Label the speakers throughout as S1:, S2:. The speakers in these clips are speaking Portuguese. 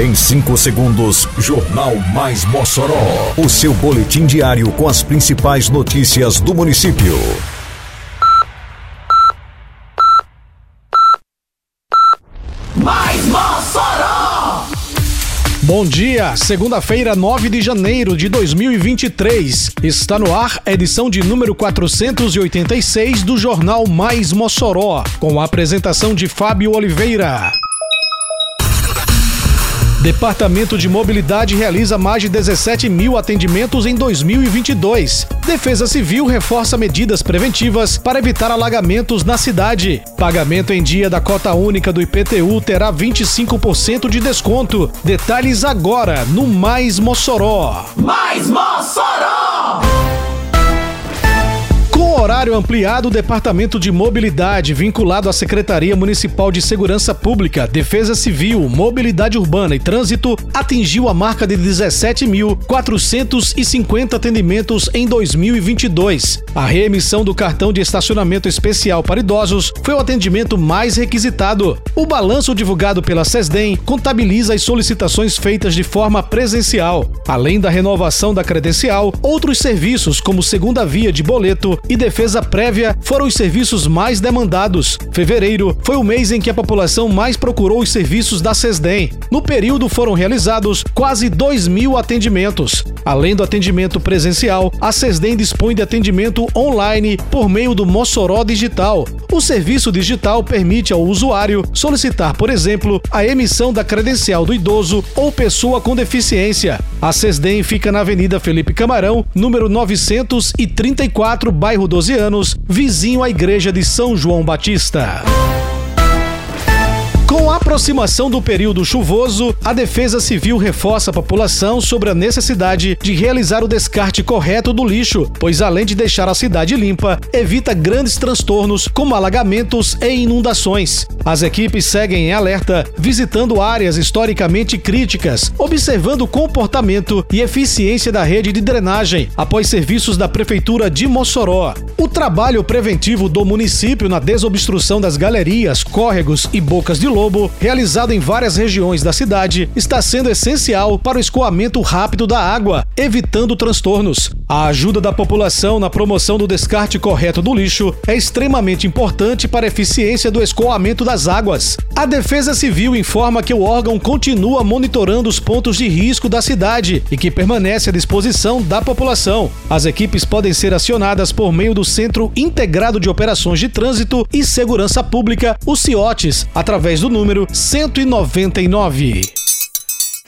S1: Em 5 segundos, Jornal Mais Mossoró. O seu boletim diário com as principais notícias do município.
S2: Mais Mossoró!
S3: Bom dia, segunda-feira, 9 de janeiro de 2023. Está no ar a edição de número 486 do Jornal Mais Mossoró, com a apresentação de Fábio Oliveira. Departamento de Mobilidade realiza mais de 17 mil atendimentos em 2022. Defesa Civil reforça medidas preventivas para evitar alagamentos na cidade. Pagamento em dia da cota única do IPTU terá 25% de desconto. Detalhes agora no Mais Mossoró.
S2: Mais Mossoró!
S3: Horário ampliado, o Departamento de Mobilidade, vinculado à Secretaria Municipal de Segurança Pública, Defesa Civil, Mobilidade Urbana e Trânsito, atingiu a marca de 17.450 atendimentos em 2022. A reemissão do cartão de estacionamento especial para idosos foi o atendimento mais requisitado. O balanço divulgado pela SESDEM contabiliza as solicitações feitas de forma presencial. Além da renovação da credencial, outros serviços, como segunda via de boleto e defesa prévia foram os serviços mais demandados. Fevereiro foi o mês em que a população mais procurou os serviços da SESDEM. No período foram realizados quase 2 mil atendimentos. Além do atendimento presencial, a SESDEM dispõe de atendimento online por meio do Mossoró Digital. O serviço digital permite ao usuário solicitar, por exemplo, a emissão da credencial do idoso ou pessoa com deficiência. A SESDEM fica na Avenida Felipe Camarão, número 934, bairro 12 anos, vizinho à igreja de São João Batista. Com a aproximação do período chuvoso, a Defesa Civil reforça a população sobre a necessidade de realizar o descarte correto do lixo, pois além de deixar a cidade limpa, evita grandes transtornos como alagamentos e inundações. As equipes seguem em alerta, visitando áreas historicamente críticas, observando o comportamento e eficiência da rede de drenagem após serviços da Prefeitura de Mossoró. O trabalho preventivo do município na desobstrução das galerias, córregos e bocas de lobo Lobo, realizado em várias regiões da cidade, está sendo essencial para o escoamento rápido da água, evitando transtornos. A ajuda da população na promoção do descarte correto do lixo é extremamente importante para a eficiência do escoamento das águas. A Defesa Civil informa que o órgão continua monitorando os pontos de risco da cidade e que permanece à disposição da população. As equipes podem ser acionadas por meio do Centro Integrado de Operações de Trânsito e Segurança Pública, o CIOTES, através do número 199.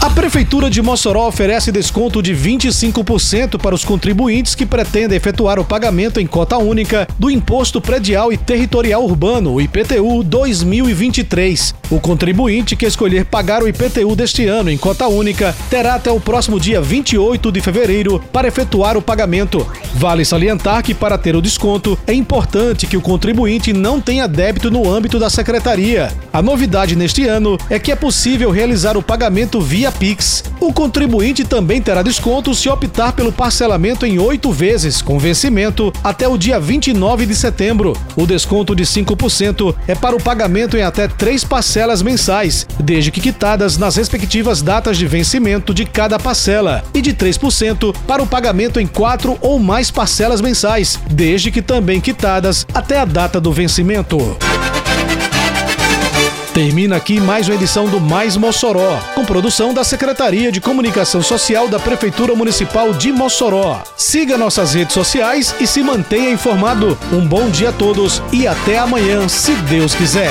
S3: A Prefeitura de Mossoró oferece desconto de 25% para os contribuintes que pretendem efetuar o pagamento em cota única do Imposto Predial e Territorial Urbano, IPTU 2023. O contribuinte que escolher pagar o IPTU deste ano em cota única terá até o próximo dia 28 de fevereiro para efetuar o pagamento. Vale salientar que, para ter o desconto, é importante que o contribuinte não tenha débito no âmbito da secretaria. A novidade neste ano é que é possível realizar o pagamento via Pix. O contribuinte também terá desconto se optar pelo parcelamento em oito vezes, com vencimento até o dia 29 de setembro. O desconto de 5% é para o pagamento em até três parcelas mensais, desde que quitadas nas respectivas datas de vencimento de cada parcela, e de 3% para o pagamento em quatro ou mais parcelas mensais, desde que também quitadas até a data do vencimento. Termina aqui mais uma edição do Mais Mossoró, com produção da Secretaria de Comunicação Social da Prefeitura Municipal de Mossoró. Siga nossas redes sociais e se mantenha informado. Um bom dia a todos e até amanhã, se Deus quiser.